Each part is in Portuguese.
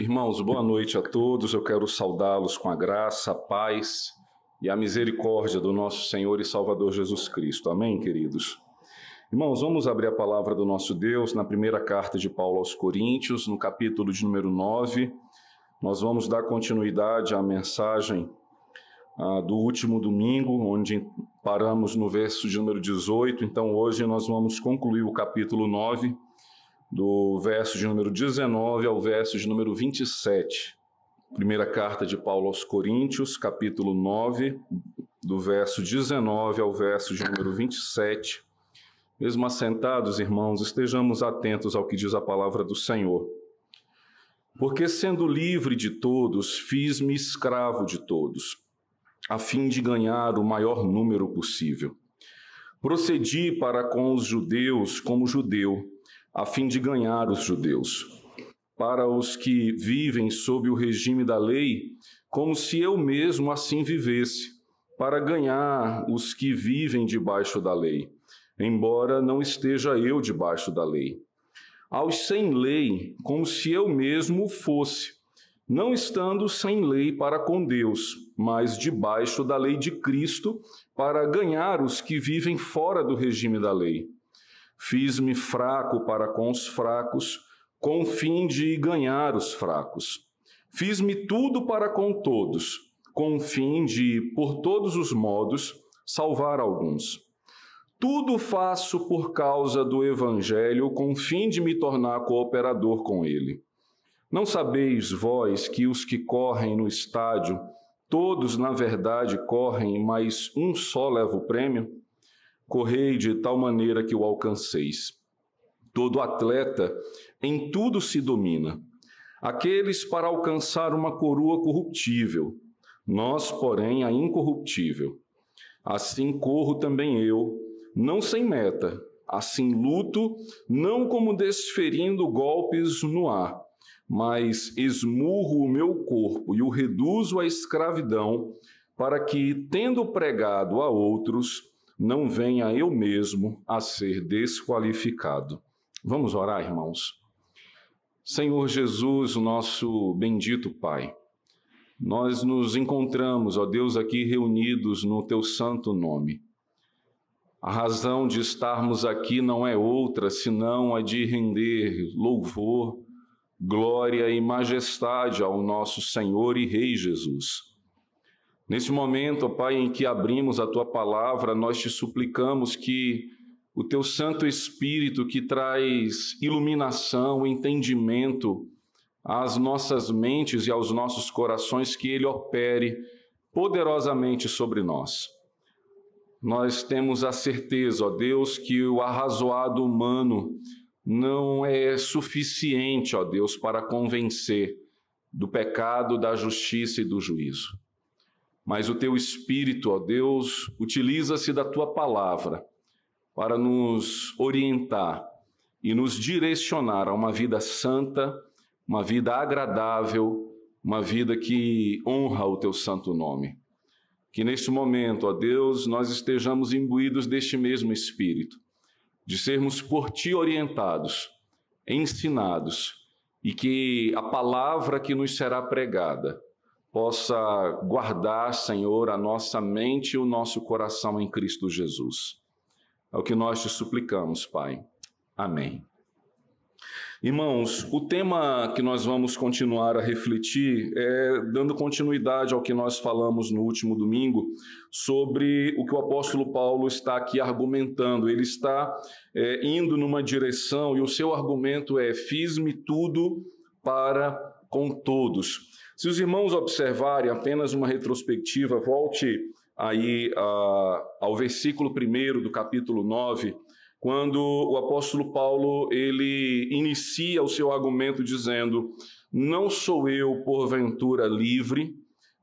Irmãos, boa noite a todos. Eu quero saudá-los com a graça, a paz e a misericórdia do nosso Senhor e Salvador Jesus Cristo. Amém, queridos? Irmãos, vamos abrir a palavra do nosso Deus na primeira carta de Paulo aos Coríntios, no capítulo de número 9. Nós vamos dar continuidade à mensagem ah, do último domingo, onde paramos no verso de número 18. Então, hoje nós vamos concluir o capítulo 9 do verso de número 19 ao verso de número 27. Primeira carta de Paulo aos Coríntios, capítulo 9, do verso 19 ao verso de número 27. Mesmo assentados, irmãos, estejamos atentos ao que diz a palavra do Senhor. Porque sendo livre de todos, fiz-me escravo de todos, a fim de ganhar o maior número possível. Procedi para com os judeus como judeu, a fim de ganhar os judeus. Para os que vivem sob o regime da lei, como se eu mesmo assim vivesse, para ganhar os que vivem debaixo da lei, embora não esteja eu debaixo da lei. Aos sem lei, como se eu mesmo fosse, não estando sem lei para com Deus, mas debaixo da lei de Cristo, para ganhar os que vivem fora do regime da lei Fiz-me fraco para com os fracos, com fim de ganhar os fracos. Fiz-me tudo para com todos, com fim de, por todos os modos, salvar alguns. Tudo faço por causa do Evangelho, com fim de me tornar cooperador com ele. Não sabeis vós que os que correm no estádio, todos na verdade correm, mas um só leva o prêmio? Correi de tal maneira que o alcanceis. Todo atleta em tudo se domina. Aqueles para alcançar uma coroa corruptível, nós, porém, a incorruptível. Assim corro também eu, não sem meta, assim luto, não como desferindo golpes no ar, mas esmurro o meu corpo e o reduzo à escravidão, para que, tendo pregado a outros, não venha eu mesmo a ser desqualificado. Vamos orar, irmãos. Senhor Jesus, nosso bendito Pai, nós nos encontramos, ó Deus, aqui reunidos no teu santo nome. A razão de estarmos aqui não é outra senão a de render louvor, glória e majestade ao nosso Senhor e Rei Jesus. Nesse momento, ó Pai, em que abrimos a tua palavra, nós te suplicamos que o teu Santo Espírito, que traz iluminação, entendimento às nossas mentes e aos nossos corações, que ele opere poderosamente sobre nós. Nós temos a certeza, ó Deus, que o arrazoado humano não é suficiente, ó Deus, para convencer do pecado, da justiça e do juízo mas o teu Espírito, ó Deus, utiliza-se da tua palavra para nos orientar e nos direcionar a uma vida santa, uma vida agradável, uma vida que honra o teu santo nome. Que neste momento, ó Deus, nós estejamos imbuídos deste mesmo Espírito, de sermos por ti orientados, ensinados, e que a palavra que nos será pregada possa guardar, Senhor, a nossa mente e o nosso coração em Cristo Jesus. É o que nós te suplicamos, Pai. Amém. Irmãos, o tema que nós vamos continuar a refletir é dando continuidade ao que nós falamos no último domingo sobre o que o apóstolo Paulo está aqui argumentando. Ele está é, indo numa direção e o seu argumento é: fiz-me tudo para com todos. Se os irmãos observarem apenas uma retrospectiva, volte aí uh, ao versículo 1 do capítulo 9, quando o apóstolo Paulo ele inicia o seu argumento dizendo: Não sou eu porventura livre,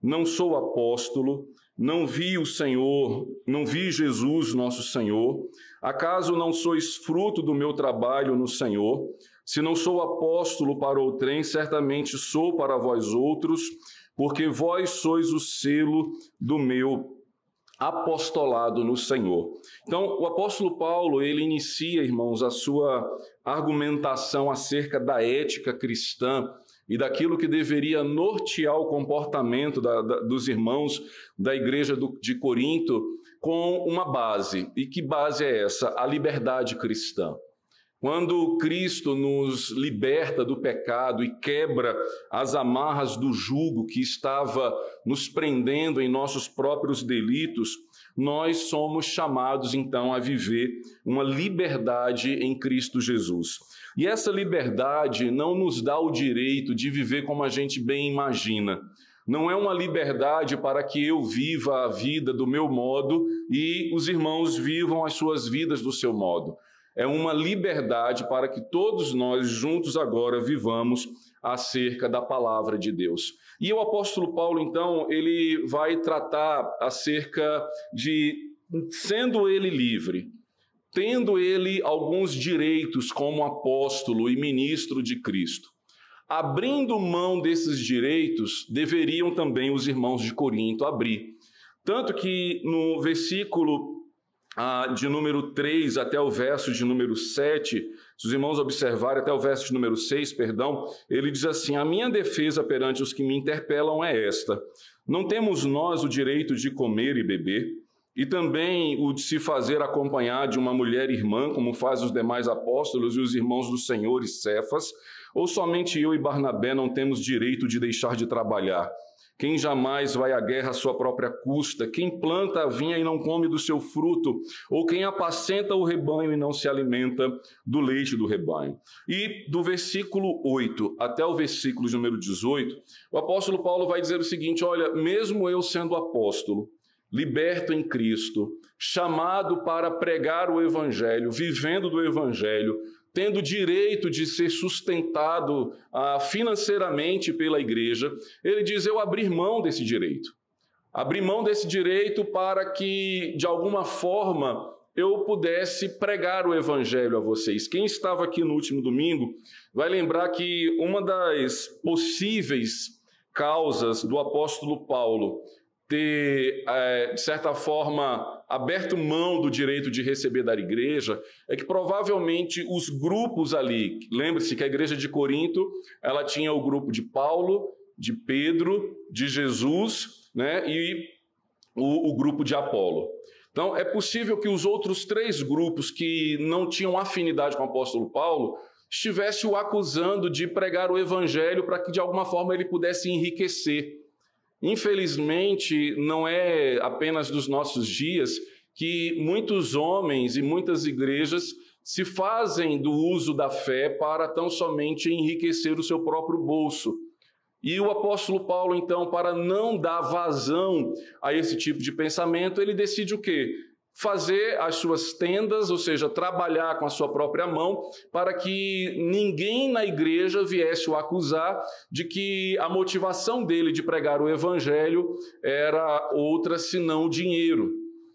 não sou apóstolo, não vi o Senhor, não vi Jesus nosso Senhor. Acaso não sois fruto do meu trabalho no Senhor? Se não sou apóstolo para outrem, certamente sou para vós outros, porque vós sois o selo do meu apostolado no Senhor. Então, o apóstolo Paulo, ele inicia, irmãos, a sua argumentação acerca da ética cristã e daquilo que deveria nortear o comportamento da, da, dos irmãos da igreja do, de Corinto com uma base. E que base é essa? A liberdade cristã. Quando Cristo nos liberta do pecado e quebra as amarras do jugo que estava nos prendendo em nossos próprios delitos, nós somos chamados então a viver uma liberdade em Cristo Jesus. E essa liberdade não nos dá o direito de viver como a gente bem imagina. Não é uma liberdade para que eu viva a vida do meu modo e os irmãos vivam as suas vidas do seu modo é uma liberdade para que todos nós juntos agora vivamos acerca da palavra de Deus. E o apóstolo Paulo, então, ele vai tratar acerca de sendo ele livre, tendo ele alguns direitos como apóstolo e ministro de Cristo. Abrindo mão desses direitos, deveriam também os irmãos de Corinto abrir. Tanto que no versículo ah, de número 3 até o verso de número 7, se os irmãos observarem até o verso de número 6, perdão, ele diz assim: A minha defesa perante os que me interpelam é esta: Não temos nós o direito de comer e beber, e também o de se fazer acompanhar de uma mulher irmã, como faz os demais apóstolos e os irmãos do Senhor e Cefas, ou somente eu e Barnabé não temos direito de deixar de trabalhar? Quem jamais vai à guerra à sua própria custa? Quem planta a vinha e não come do seu fruto? Ou quem apacenta o rebanho e não se alimenta do leite do rebanho? E do versículo 8 até o versículo número 18, o apóstolo Paulo vai dizer o seguinte: Olha, mesmo eu sendo apóstolo, liberto em Cristo, chamado para pregar o Evangelho, vivendo do Evangelho, tendo direito de ser sustentado ah, financeiramente pela igreja, ele diz: Eu abrir mão desse direito. Abrir mão desse direito para que, de alguma forma, eu pudesse pregar o evangelho a vocês. Quem estava aqui no último domingo vai lembrar que uma das possíveis causas do apóstolo Paulo ter, é, de certa forma, aberto mão do direito de receber da igreja, é que provavelmente os grupos ali, lembre-se que a igreja de Corinto, ela tinha o grupo de Paulo, de Pedro, de Jesus, né, e o, o grupo de Apolo. Então, é possível que os outros três grupos que não tinham afinidade com o apóstolo Paulo estivessem o acusando de pregar o evangelho para que de alguma forma ele pudesse enriquecer. Infelizmente, não é apenas dos nossos dias que muitos homens e muitas igrejas se fazem do uso da fé para tão somente enriquecer o seu próprio bolso. E o apóstolo Paulo, então, para não dar vazão a esse tipo de pensamento, ele decide o quê? Fazer as suas tendas, ou seja, trabalhar com a sua própria mão, para que ninguém na igreja viesse o acusar de que a motivação dele de pregar o evangelho era outra senão dinheiro.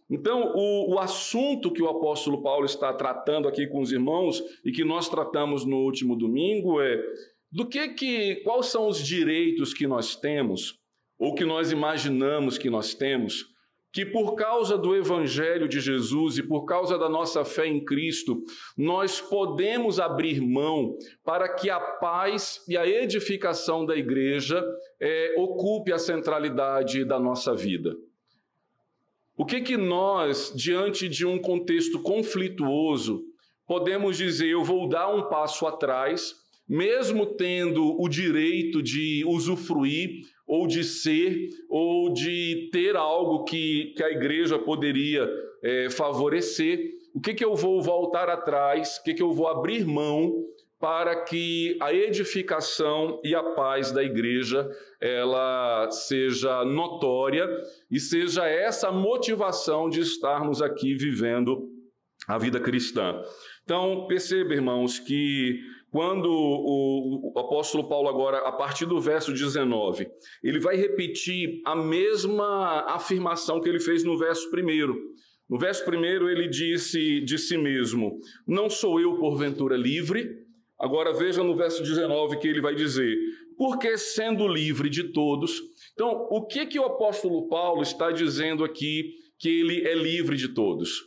Então, o, o, assunto que o apóstolo Paulo está tratando aqui com os irmãos e que nós tratamos no último domingo é do que que quais são os direitos que nós temos ou que nós imaginamos que nós temos que por causa do Evangelho de Jesus e por causa da nossa fé em Cristo, nós podemos abrir mão para que a paz e a edificação da igreja é, ocupe a centralidade da nossa vida. O que que nós, diante de um contexto conflituoso, podemos dizer, eu vou dar um passo atrás, mesmo tendo o direito de usufruir ou de ser, ou de ter algo que, que a igreja poderia é, favorecer, o que, que eu vou voltar atrás, o que, que eu vou abrir mão para que a edificação e a paz da igreja ela seja notória e seja essa motivação de estarmos aqui vivendo a vida cristã. Então, perceba, irmãos, que quando o, apóstolo Paulo, agora, a partir do verso 19, ele vai repetir a mesma afirmação que ele fez no verso primeiro. No verso primeiro, ele disse de si mesmo: Não sou eu, porventura, livre. Agora veja no verso 19 que ele vai dizer: Porque sendo livre de todos. Então, o que, que o apóstolo Paulo está dizendo aqui que ele é livre de todos?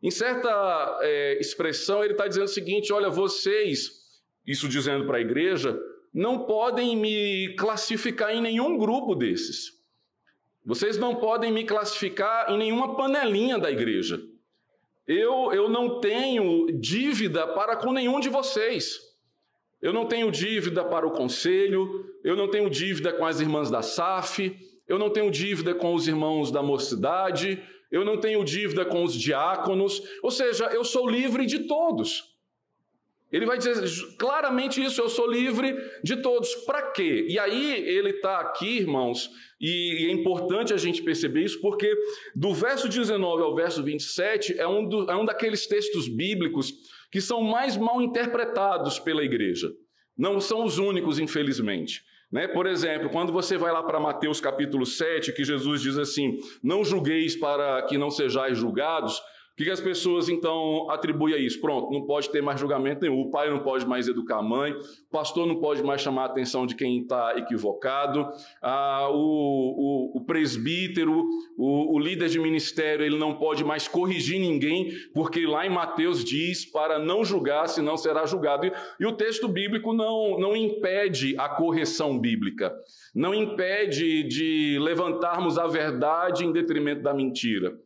Em certa é, expressão, ele está dizendo o seguinte: olha, vocês isso dizendo para a igreja, não podem me classificar em nenhum grupo desses. Vocês não podem me classificar em nenhuma panelinha da igreja. Eu, eu não tenho dívida para com nenhum de vocês. Eu não tenho dívida para o conselho, eu não tenho dívida com as irmãs da SAF, eu não tenho dívida com os irmãos da mocidade, eu não tenho dívida com os diáconos, ou seja, eu sou livre de todos. Ele vai dizer claramente isso, eu sou livre de todos. Para quê? E aí ele está aqui, irmãos, e é importante a gente perceber isso, porque do verso 19 ao verso 27 é um, do, é um daqueles textos bíblicos que são mais mal interpretados pela igreja. Não são os únicos, infelizmente. Né? Por exemplo, quando você vai lá para Mateus capítulo 7, que Jesus diz assim: Não julgueis para que não sejais julgados, que, que as pessoas então atribuem a isso? Pronto, não pode ter mais julgamento nenhum. O pai não pode mais educar a mãe, o pastor não pode mais chamar a atenção de quem está equivocado, ah, o, o, o, presbítero, o, o líder de ministério, ele não pode mais corrigir ninguém, porque lá em Mateus diz para não julgar, senão será julgado. E, e o texto bíblico não, não impede a correção bíblica, não impede de levantarmos a verdade em detrimento da mentira.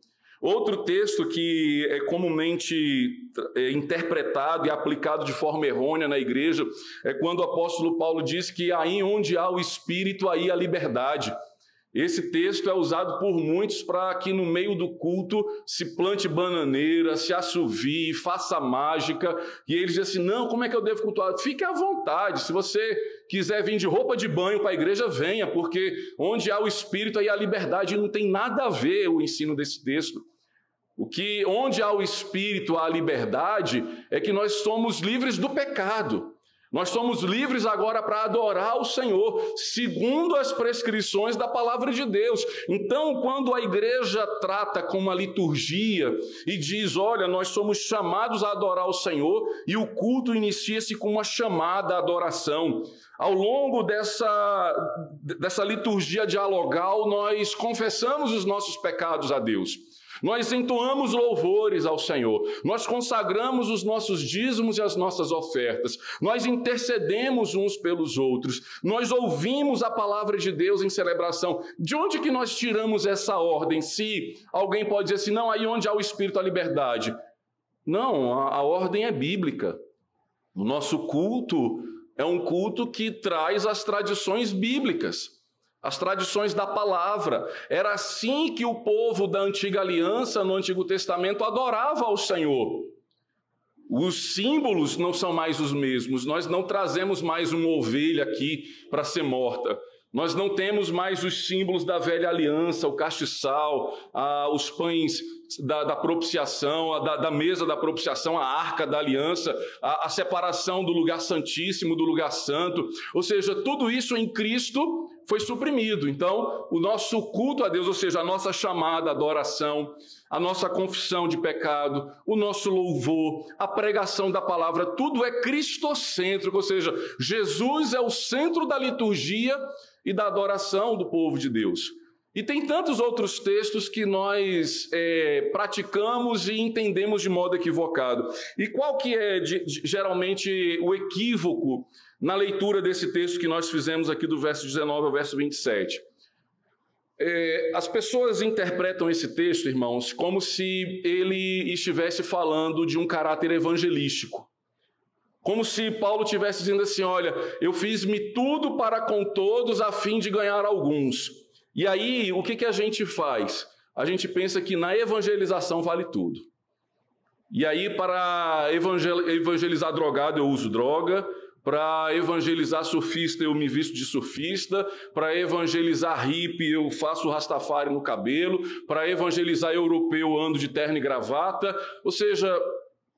Outro texto que é comumente é, interpretado e aplicado de forma errônea na igreja é quando o apóstolo Paulo diz que aí onde há o espírito, aí há liberdade. Esse texto é usado por muitos para que no meio do culto se plante bananeira, se assovie, faça mágica. E eles dizem assim: não, como é que eu devo cultuar? Fique à vontade. Se você quiser vir de roupa de banho para a igreja, venha, porque onde há o espírito, aí há liberdade. Não tem nada a ver o ensino desse texto. O que onde há o espírito, há liberdade, é que nós somos livres do pecado. Nós somos livres agora para adorar o Senhor, segundo as prescrições da palavra de Deus. Então, quando a igreja trata com uma liturgia e diz: Olha, nós somos chamados a adorar o Senhor, e o culto inicia-se com uma chamada adoração. Ao longo dessa, dessa liturgia dialogal, nós confessamos os nossos pecados a Deus. Nós entoamos louvores ao Senhor, nós consagramos os nossos dízimos e as nossas ofertas, nós intercedemos uns pelos outros, nós ouvimos a palavra de Deus em celebração. De onde que nós tiramos essa ordem? Se alguém pode dizer assim, não, aí onde há o Espírito, a liberdade. Não, a, a ordem é bíblica. O nosso culto é um culto que traz as tradições bíblicas as tradições da palavra. Era assim que o povo da antiga aliança, no Antigo Testamento, adorava ao Senhor. Os símbolos não são mais os mesmos, nós não trazemos mais uma ovelha aqui para ser morta. Nós não temos mais os símbolos da velha aliança, o castiçal, ah, os pães da, da propiciação, da, da, mesa da propiciação, a arca da aliança, a, a separação do lugar santíssimo do lugar santo. Ou seja, tudo isso em Cristo foi suprimido. Então, o nosso culto a Deus, ou seja, a nossa chamada, adoração, a nossa confissão de pecado, o nosso louvor, a pregação da palavra, tudo é cristocêntrico, ou seja, Jesus é o centro da liturgia e da adoração do povo de Deus. E tem tantos outros textos que nós é, praticamos e entendemos de modo equivocado. E qual que é de, de, geralmente o equívoco na leitura desse texto que nós fizemos aqui do verso 19 ao verso 27? É, as pessoas interpretam esse texto, irmãos, como se ele estivesse falando de um caráter evangelístico. Como se Paulo estivesse dizendo assim: olha, eu fiz-me tudo para com todos a fim de ganhar alguns. E aí, o que, que a gente faz? A gente pensa que na evangelização vale tudo. E aí, para evangelizar drogado, eu uso droga. Para evangelizar surfista, eu me visto de surfista. Para evangelizar hippie, eu faço rastafari no cabelo. Para evangelizar europeu, eu ando de terno e gravata. Ou seja,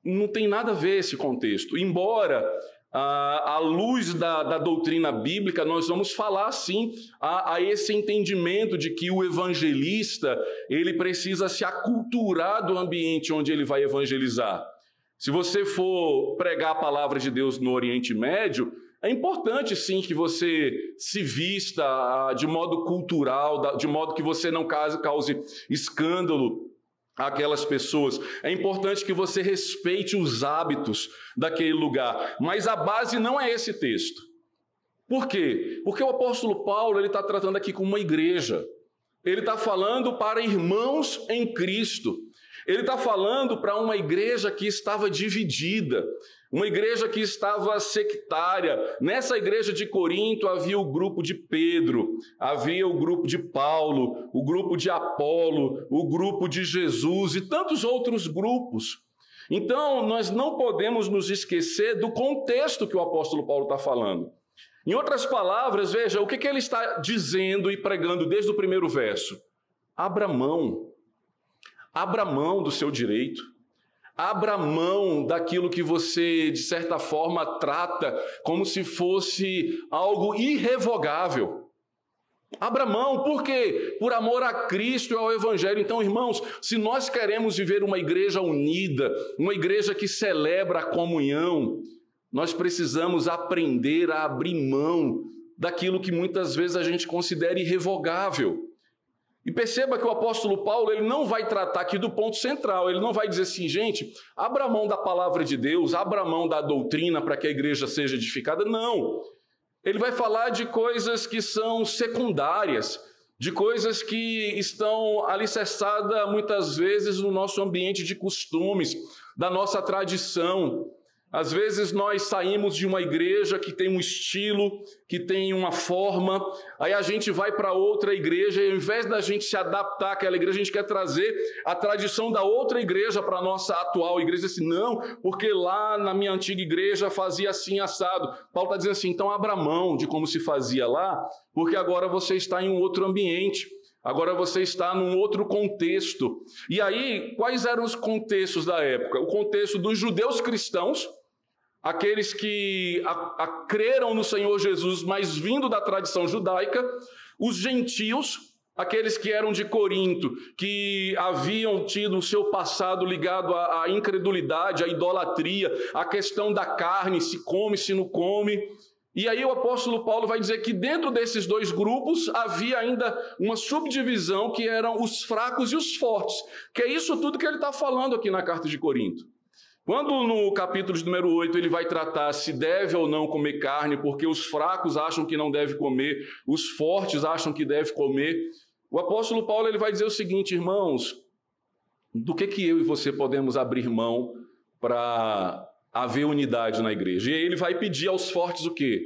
não tem nada a ver esse contexto. Embora à luz da, da, doutrina bíblica, nós vamos falar sim a, a, esse entendimento de que o evangelista ele precisa se aculturar do ambiente onde ele vai evangelizar. Se você for pregar a palavra de Deus no Oriente Médio, é importante sim que você se vista ah, de modo cultural, de modo que você não cause, cause escândalo aquelas pessoas. É importante que você respeite os hábitos daquele lugar, mas a base não é esse texto. Por quê? Porque o apóstolo Paulo ele está tratando aqui com uma igreja. Ele está falando para irmãos em Cristo. Ele está falando para uma igreja que estava dividida, uma igreja que estava sectária. Nessa igreja de Corinto havia o grupo de Pedro, havia o grupo de Paulo, o grupo de Apolo, o grupo de Jesus e tantos outros grupos. Então, nós não podemos nos esquecer do contexto que o apóstolo Paulo está falando. Em outras palavras, veja o que, que ele está dizendo e pregando desde o primeiro verso. Abra mão Abra mão do seu direito. Abra mão daquilo que você, de certa forma, trata como se fosse algo irrevogável. Abra mão, por quê? Por amor a Cristo e ao Evangelho. Então, irmãos, se nós queremos viver uma igreja unida, uma igreja que celebra a comunhão, nós precisamos aprender a abrir mão daquilo que muitas vezes a gente considera irrevogável. E perceba que o apóstolo Paulo ele não vai tratar aqui do ponto central, ele não vai dizer assim, gente, abra mão da palavra de Deus, abra mão da doutrina para que a igreja seja edificada. Não. Ele vai falar de coisas que são secundárias, de coisas que estão alicerçadas muitas vezes no nosso ambiente de costumes, da nossa tradição. Às vezes nós saímos de uma igreja que tem um estilo, que tem uma forma, aí a gente vai para outra igreja e ao invés da gente se adaptar àquela igreja, a gente quer trazer a tradição da outra igreja para a nossa atual igreja. Assim, não, porque lá na minha antiga igreja fazia assim assado. Paulo está dizendo assim, então abra mão de como se fazia lá, porque agora você está em um outro ambiente. Agora você está num outro contexto. E aí, quais eram os contextos da época? O contexto dos judeus cristãos, aqueles que a, a, creram no Senhor Jesus, mas vindo da tradição judaica, os gentios, aqueles que eram de Corinto, que haviam tido o seu passado ligado à, à incredulidade, à idolatria, à questão da carne, se come, se não come. E aí o apóstolo Paulo vai dizer que dentro desses dois grupos havia ainda uma subdivisão que eram os fracos e os fortes, que é isso tudo que ele está falando aqui na carta de Corinto. Quando no capítulo de número 8 ele vai tratar se deve ou não comer carne, porque os fracos acham que não deve comer, os fortes acham que deve comer, o apóstolo Paulo ele vai dizer o seguinte, irmãos, do que que eu e você podemos abrir mão para haver unidade na igreja? E aí ele vai pedir aos fortes o quê?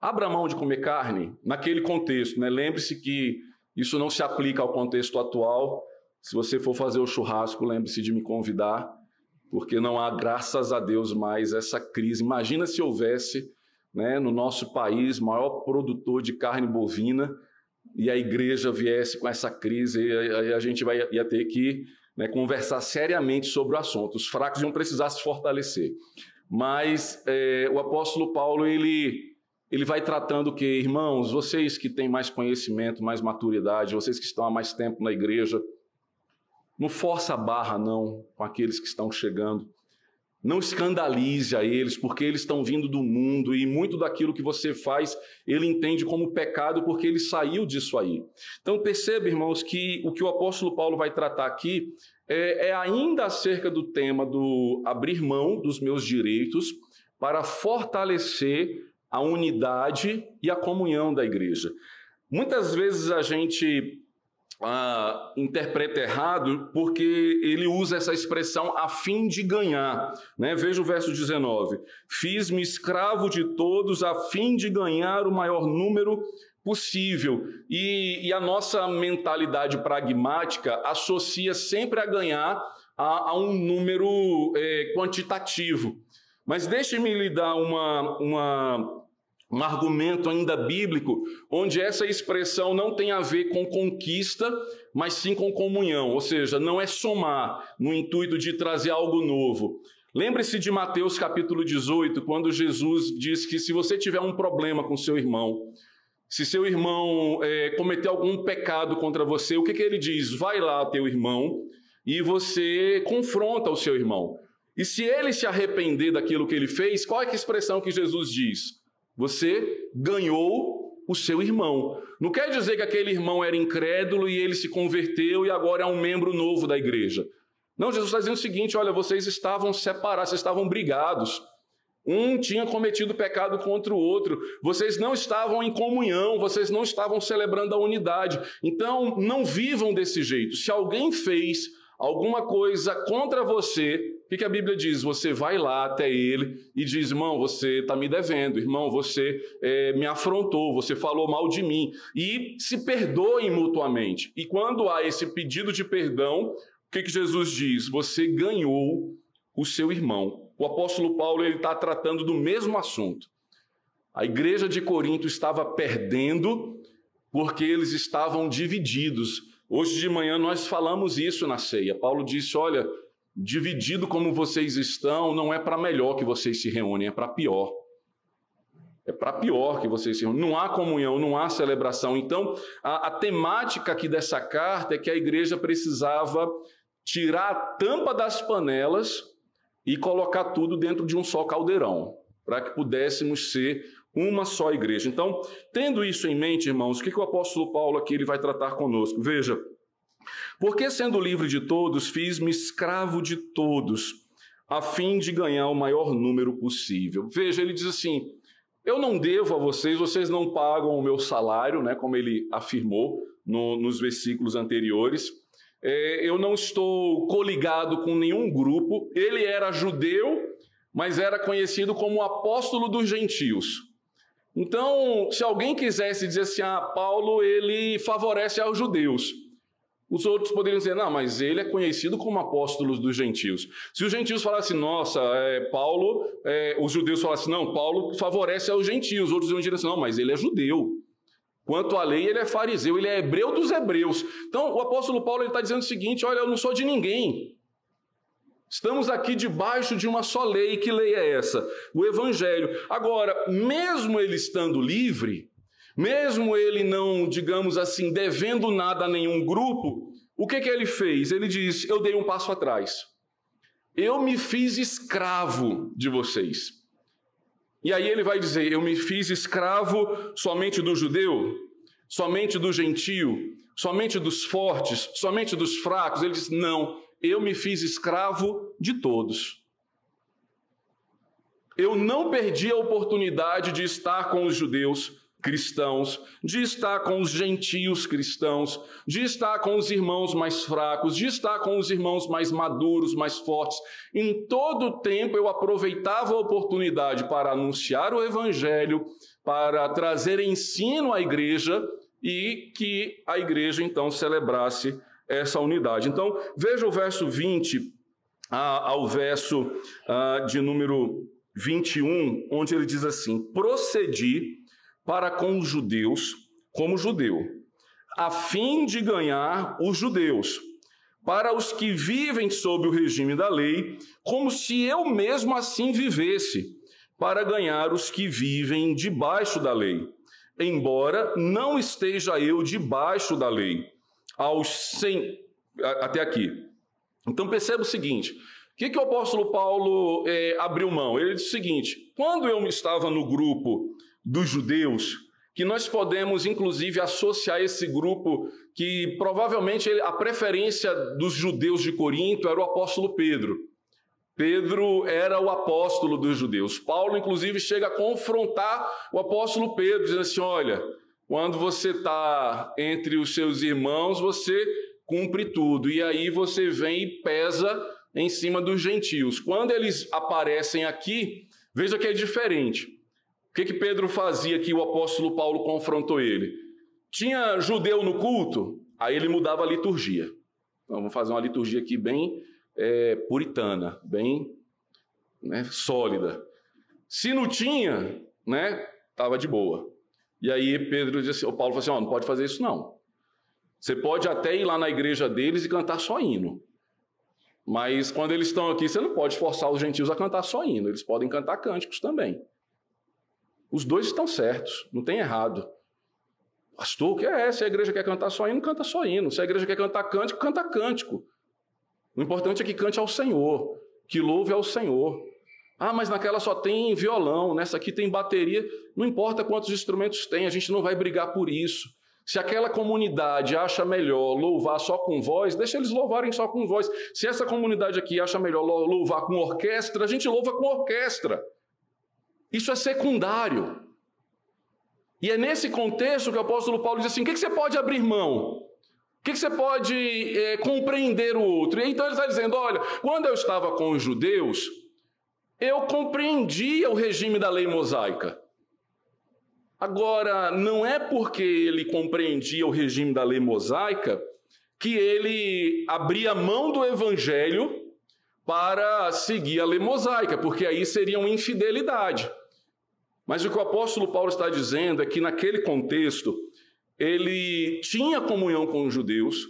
Abra mão de comer carne naquele contexto, né? Lembre-se que isso não se aplica ao contexto atual. Se você for fazer o churrasco, lembre-se de me convidar porque não há, graças a Deus, mais essa crise. Imagina se houvesse né, no nosso país maior produtor de carne bovina e a igreja viesse com essa crise, e a gente vai, ia ter que né, conversar seriamente sobre o assunto. Os fracos iam precisar se fortalecer. Mas é, o apóstolo Paulo, ele, ele vai tratando que, irmãos, vocês que têm mais conhecimento, mais maturidade, vocês que estão há mais tempo na igreja, não força a barra, não, com aqueles que estão chegando. Não escandalize a eles, porque eles estão vindo do mundo e muito daquilo que você faz ele entende como pecado porque ele saiu disso aí. Então perceba, irmãos, que o que o apóstolo Paulo vai tratar aqui é, é ainda acerca do tema do abrir mão dos meus direitos para fortalecer a unidade e a comunhão da igreja. Muitas vezes a gente ah, interpreta errado porque ele usa essa expressão a fim de ganhar. Né? Veja o verso 19: Fiz-me escravo de todos a fim de ganhar o maior número possível. E, e a nossa mentalidade pragmática associa sempre a ganhar a, a um número é, quantitativo. Mas deixe-me lhe dar uma, uma um argumento ainda bíblico, onde essa expressão não tem a ver com conquista, mas sim com comunhão, ou seja, não é somar no intuito de trazer algo novo. Lembre-se de Mateus capítulo 18, quando Jesus diz que se você tiver um problema com seu irmão, se seu irmão é, cometer algum pecado contra você, o que, que ele diz? Vai lá, teu irmão, e você confronta o seu irmão. E se ele se arrepender daquilo que ele fez, qual é a expressão que Jesus diz? Você ganhou o seu irmão. Não quer dizer que aquele irmão era incrédulo e ele se converteu e agora é um membro novo da igreja. Não, Jesus está dizendo o seguinte: olha, vocês estavam separados, vocês estavam brigados. Um tinha cometido pecado contra o outro. Vocês não estavam em comunhão, vocês não estavam celebrando a unidade. Então, não vivam desse jeito. Se alguém fez alguma coisa contra você, o que, que a Bíblia diz? Você vai lá até ele e diz: irmão, você está me devendo, irmão, você é, me afrontou, você falou mal de mim. E se perdoem mutuamente. E quando há esse pedido de perdão, o que, que Jesus diz? Você ganhou o seu irmão o apóstolo Paulo está tratando do mesmo assunto. A igreja de Corinto estava perdendo porque eles estavam divididos. Hoje de manhã nós falamos isso na ceia. Paulo disse: Olha, dividido como vocês estão, não é para melhor que vocês se reúnem, é para pior. É para pior que vocês se reúnem. Não há comunhão, não há celebração. Então, a, a temática aqui dessa carta é que a igreja precisava tirar a tampa das panelas e colocar tudo dentro de um só caldeirão, para que pudéssemos ser uma só igreja. Então, tendo isso em mente, irmãos, o que, que o apóstolo Paulo aqui ele vai tratar conosco? Veja, porque sendo livre de todos, fiz-me escravo de todos, a fim de ganhar o maior número possível. Veja, ele diz assim: eu não devo a vocês, vocês não pagam o meu salário, né, como ele afirmou no, nos versículos anteriores. É, eu não estou coligado com nenhum grupo. Ele era judeu, mas era conhecido como apóstolo dos gentios. Então, se alguém quisesse dizer assim, ah, Paulo ele favorece aos judeus, os outros poderiam dizer, não, mas ele é conhecido como apóstolo dos gentios. Se os gentios falassem, nossa, é, Paulo, é, os judeus falassem, não, Paulo favorece aos gentios, os outros iam dizer assim, não, mas ele é judeu. Quanto à lei, ele é fariseu, ele é hebreu dos hebreus. Então, o apóstolo Paulo está dizendo o seguinte: olha, eu não sou de ninguém. Estamos aqui debaixo de uma só lei. Que lei é essa? O Evangelho. Agora, mesmo ele estando livre, mesmo ele não, digamos assim, devendo nada a nenhum grupo, o que, que ele fez? Ele diz: Eu dei um passo atrás. Eu me fiz escravo de vocês. E aí ele vai dizer: Eu me fiz escravo somente do judeu, somente do gentio, somente dos fortes, somente dos fracos. Ele diz: Não, eu me fiz escravo de todos. Eu não perdi a oportunidade de estar com os judeus, cristãos, de estar com os gentios cristãos, de estar com os irmãos mais fracos, de estar com os irmãos mais maduros, mais fortes. Em todo o tempo eu aproveitava a oportunidade para anunciar o evangelho, para trazer ensino à igreja e que a igreja então celebrasse essa unidade. Então, veja o verso 20 ao verso ah, de número 21, onde ele diz assim: Procedi para com os judeus como judeu, a fim de ganhar os judeus, para os que vivem sob o regime da lei, como se eu mesmo assim vivesse, para ganhar os que vivem debaixo da lei, embora não esteja eu debaixo da lei, aos sem até aqui. Então perceba o seguinte: o que, que o apóstolo Paulo é, abriu mão? Ele disse o seguinte: quando eu estava no grupo dos judeus, que nós podemos inclusive associar esse grupo que provavelmente a preferência dos judeus de Corinto era o apóstolo Pedro. Pedro era o apóstolo dos judeus. Paulo, inclusive, chega a confrontar o apóstolo Pedro, dizendo assim: olha, quando você está entre os seus irmãos, você cumpre tudo, e aí você vem e pesa em cima dos gentios. Quando eles aparecem aqui, veja que é diferente. O que, que Pedro fazia que o apóstolo Paulo confrontou ele? Tinha judeu no culto, aí ele mudava a liturgia. Então, vamos fazer uma liturgia aqui bem é, puritana, bem né, sólida. Se não tinha, né, estava de boa. E aí Pedro disse, o Paulo falou assim, oh, não pode fazer isso não. Você pode até ir lá na igreja deles e cantar só hino. Mas quando eles estão aqui, você não pode forçar os gentios a cantar só hino. Eles podem cantar cânticos também. Os dois estão certos, não tem errado. Pastor, o que é? Se a igreja quer cantar só hino, canta só hino. Se a igreja quer cantar cântico, canta cântico. O importante é que cante ao Senhor, que louve ao Senhor. Ah, mas naquela só tem violão, nessa aqui tem bateria. Não importa quantos instrumentos tem, a gente não vai brigar por isso. Se aquela comunidade acha melhor louvar só com voz, deixa eles louvarem só com voz. Se essa comunidade aqui acha melhor louvar com orquestra, a gente louva com orquestra. Isso é secundário. E é nesse contexto que o apóstolo Paulo diz assim: o que, você pode abrir mão? O que, você pode é, compreender o outro? E então ele está dizendo: olha, quando eu estava com os judeus, eu compreendia o regime da lei mosaica. Agora, não é porque ele compreendia o regime da lei mosaica que ele abria mão do evangelho para seguir a lei mosaica, porque aí seria uma infidelidade. Mas o que o apóstolo Paulo está dizendo é que naquele contexto ele tinha comunhão com os judeus,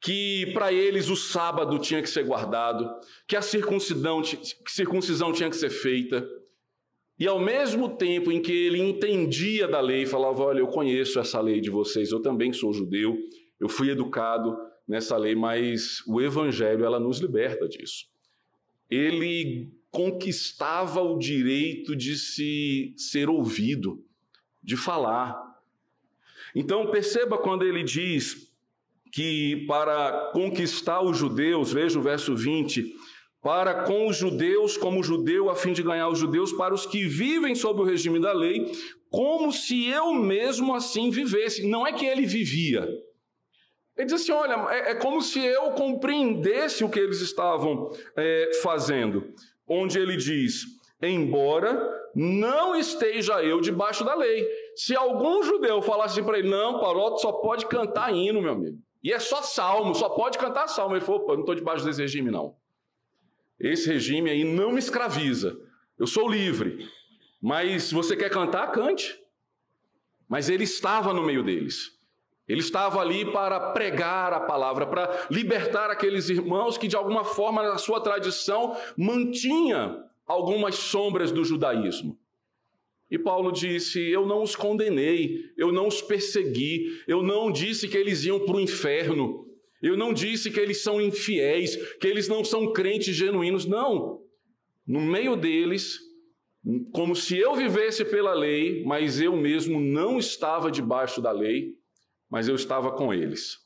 que para eles o sábado tinha que ser guardado, que a circuncisão, circuncisão tinha que ser feita. E ao mesmo tempo em que ele entendia da lei, falava: Olha, eu conheço essa lei de vocês, eu também sou judeu, eu fui educado nessa lei, mas o evangelho ela nos liberta disso. Ele conquistava o direito de se ser ouvido, de falar. Então perceba quando ele diz que para conquistar os judeus, veja o verso 20, para com os judeus como judeu, a fim de ganhar os judeus, para os que vivem sob o regime da lei, como se eu mesmo assim vivesse. Não é que ele vivia, ele diz assim: olha, é, é como se eu compreendesse o que eles estavam é, fazendo. Onde ele diz: embora não esteja eu debaixo da lei. Se algum judeu falasse para ele: não, Paulo, só pode cantar hino, meu amigo. E é só salmo, só pode cantar salmo. Ele falou: eu não estou debaixo desse regime, não. Esse regime aí não me escraviza. Eu sou livre. Mas se você quer cantar, cante. Mas ele estava no meio deles. Ele estava ali para pregar a palavra, para libertar aqueles irmãos que, de alguma forma, na sua tradição, mantinha algumas sombras do judaísmo. E Paulo disse: Eu não os condenei, eu não os persegui, eu não disse que eles iam para o inferno, eu não disse que eles são infiéis, que eles não são crentes genuínos. Não. No meio deles, como se eu vivesse pela lei, mas eu mesmo não estava debaixo da lei, mas eu estava com eles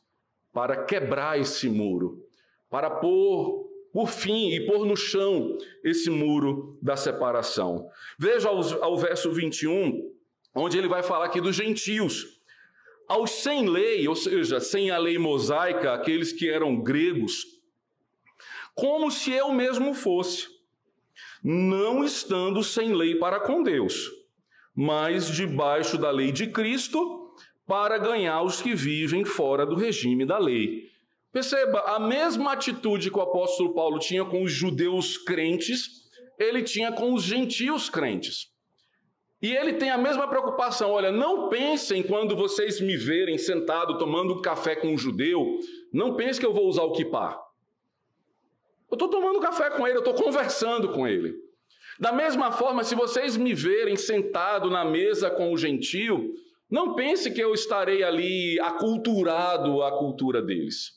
para quebrar esse muro, para pôr por fim e pôr no chão esse muro da separação. Veja ao, ao verso 21, onde ele vai falar aqui dos gentios. Aos sem lei, ou seja, sem a lei mosaica, aqueles que eram gregos, como se eu mesmo fosse, não estando sem lei para com Deus, mas debaixo da lei de Cristo para ganhar os que vivem fora do regime da lei. Perceba, a mesma atitude que o apóstolo Paulo tinha com os judeus crentes, ele tinha com os gentios crentes. E ele tem a mesma preocupação. Olha, não pensem quando vocês me verem sentado tomando café com um judeu, não pensem que eu vou usar o kippah. Eu estou tomando café com ele, eu estou conversando com ele. Da mesma forma, se vocês me verem sentado na mesa com o gentio, não pense que eu estarei ali aculturado à cultura deles.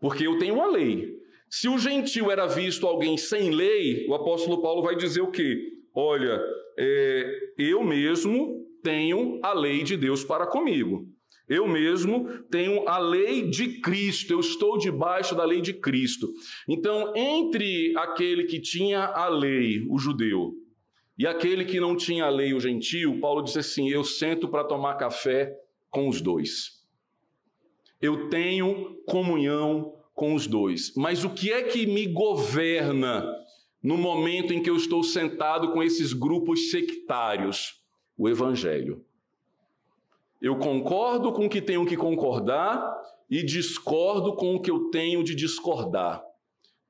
Porque eu tenho uma lei. Se o gentil era visto alguém sem lei, o apóstolo Paulo vai dizer o quê? Olha, é, eu mesmo tenho a lei de Deus para comigo. Eu mesmo tenho a lei de Cristo, eu estou debaixo da lei de Cristo. Então, entre aquele que tinha a lei, o judeu, e aquele que não tinha lei, o gentio, Paulo disse assim: Eu sento para tomar café com os dois. Eu tenho comunhão com os dois. Mas o que é que me governa no momento em que eu estou sentado com esses grupos sectários? O Evangelho. Eu concordo com o que tenho que concordar e discordo com o que eu tenho de discordar,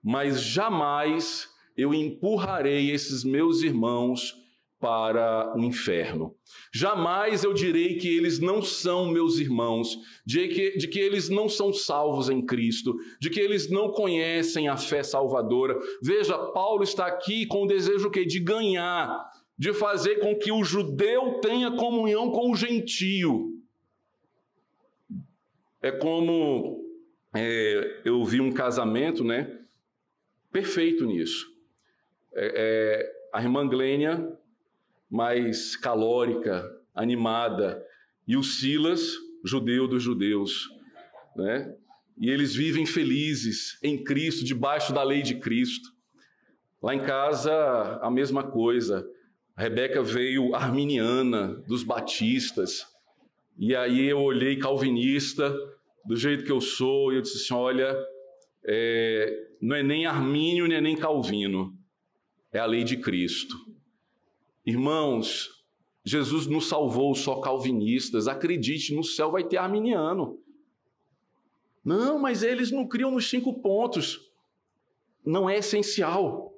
mas jamais eu empurrarei esses meus irmãos para o inferno. Jamais eu direi que eles não são meus irmãos, de que, de que eles não são salvos em Cristo, de que eles não conhecem a fé salvadora. Veja, Paulo está aqui com o desejo de ganhar, de fazer com que o judeu tenha comunhão com o gentio. É como é, eu vi um casamento, né? Perfeito nisso é, é, a irmã Glênia, mais calórica, animada, e o Silas, judeu dos judeus, né? E eles vivem felizes em Cristo, debaixo da lei de Cristo. Lá em casa, a mesma coisa. A Rebeca veio arminiana, dos batistas. E aí eu olhei calvinista, do jeito que eu sou, e eu disse assim: olha, é, não é nem Armínio, nem, nem Calvino, é a lei de Cristo. Irmãos, Jesus nos salvou só calvinistas, acredite, no céu vai ter arminiano. Não, mas eles não criam nos cinco pontos. Não é essencial.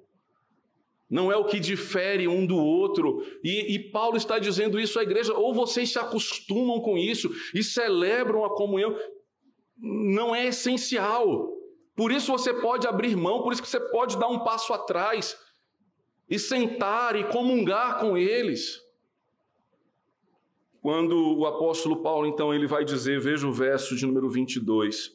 Não é o que difere um do outro. E, e, Paulo está dizendo isso à igreja, ou vocês se acostumam com isso e celebram a comunhão. Não é essencial. Por isso você pode abrir mão, por isso que você pode dar um passo atrás e sentar e comungar com eles. Quando o apóstolo Paulo, então, ele vai dizer, veja o verso de número 22,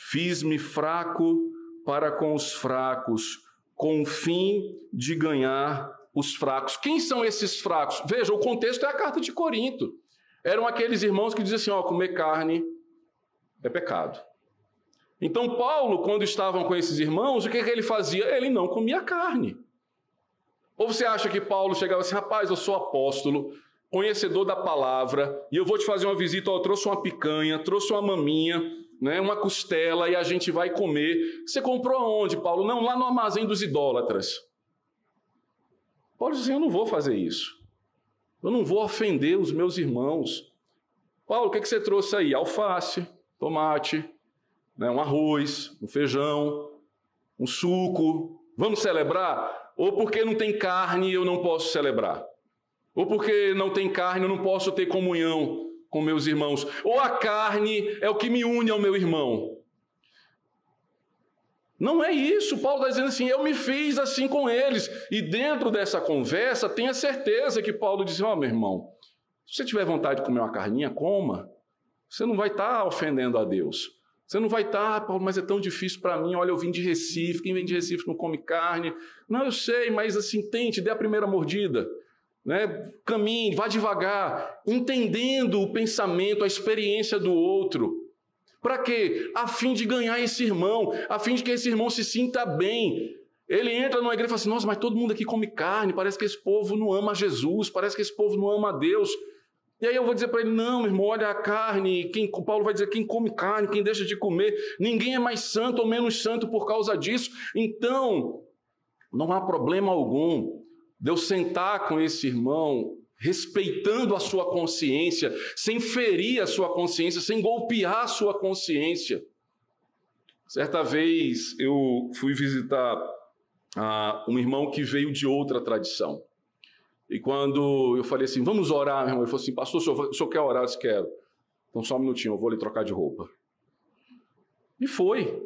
Fiz-me fraco para com os fracos, com o fim de ganhar os fracos. Quem são esses fracos? Veja, o contexto é a carta de Corinto. Eram aqueles irmãos que diziam assim: ó, comer carne é pecado. Então, Paulo, quando estavam com esses irmãos, o que, que ele fazia? Ele não comia carne. Ou você acha que Paulo chegava assim, rapaz, eu sou apóstolo, conhecedor da palavra, e eu vou te fazer uma visita, eu trouxe uma picanha, trouxe uma maminha, né, uma costela, e a gente vai comer. Você comprou aonde, Paulo? Não, lá no armazém dos idólatras. Paulo disse, eu não vou fazer isso. Eu não vou ofender os meus irmãos. Paulo, o que, que você trouxe aí? Alface, tomate, né, um arroz, um feijão, um suco. Vamos celebrar? Ou porque não tem carne eu não posso celebrar? Ou porque não tem carne eu não posso ter comunhão com meus irmãos? Ou a carne é o que me une ao meu irmão? Não é isso. Paulo está dizendo assim: eu me fiz assim com eles. E dentro dessa conversa, tenha certeza que Paulo diz: Ó, oh, meu irmão, se você tiver vontade de comer uma carninha, coma. Você não vai estar tá ofendendo a Deus. Você não vai estar, ah, Paulo, mas é tão difícil para mim. Olha, eu vim de Recife, quem vem de Recife não come carne. Não, eu sei, mas assim, tente, dê a primeira mordida. Né? Caminhe, vá devagar, entendendo o pensamento, a experiência do outro. Para quê? A fim de ganhar esse irmão, a fim de que esse irmão se sinta bem. Ele entra numa igreja e fala assim: nossa, mas todo mundo aqui come carne, parece que esse povo não ama Jesus, parece que esse povo não ama Deus. E aí eu vou dizer para ele: não, meu irmão, olha a carne. Quem, Paulo vai dizer: quem come carne, quem deixa de comer, ninguém é mais santo ou menos santo por causa disso. Então, não há problema algum de eu sentar com esse irmão, respeitando a sua consciência, sem ferir a sua consciência, sem golpear a sua consciência. Certa vez eu fui visitar ah, um irmão que veio de outra tradição. E quando eu falei assim, vamos orar, meu irmão, ele falou assim, pastor, o senhor, o senhor quer orar? Eu disse, quero. Então só um minutinho, eu vou lhe trocar de roupa. E foi.